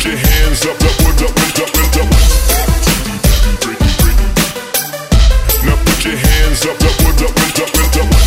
put your hands up, up, up, up, up, up, up. Now put your hands up, up, up, up, up, up.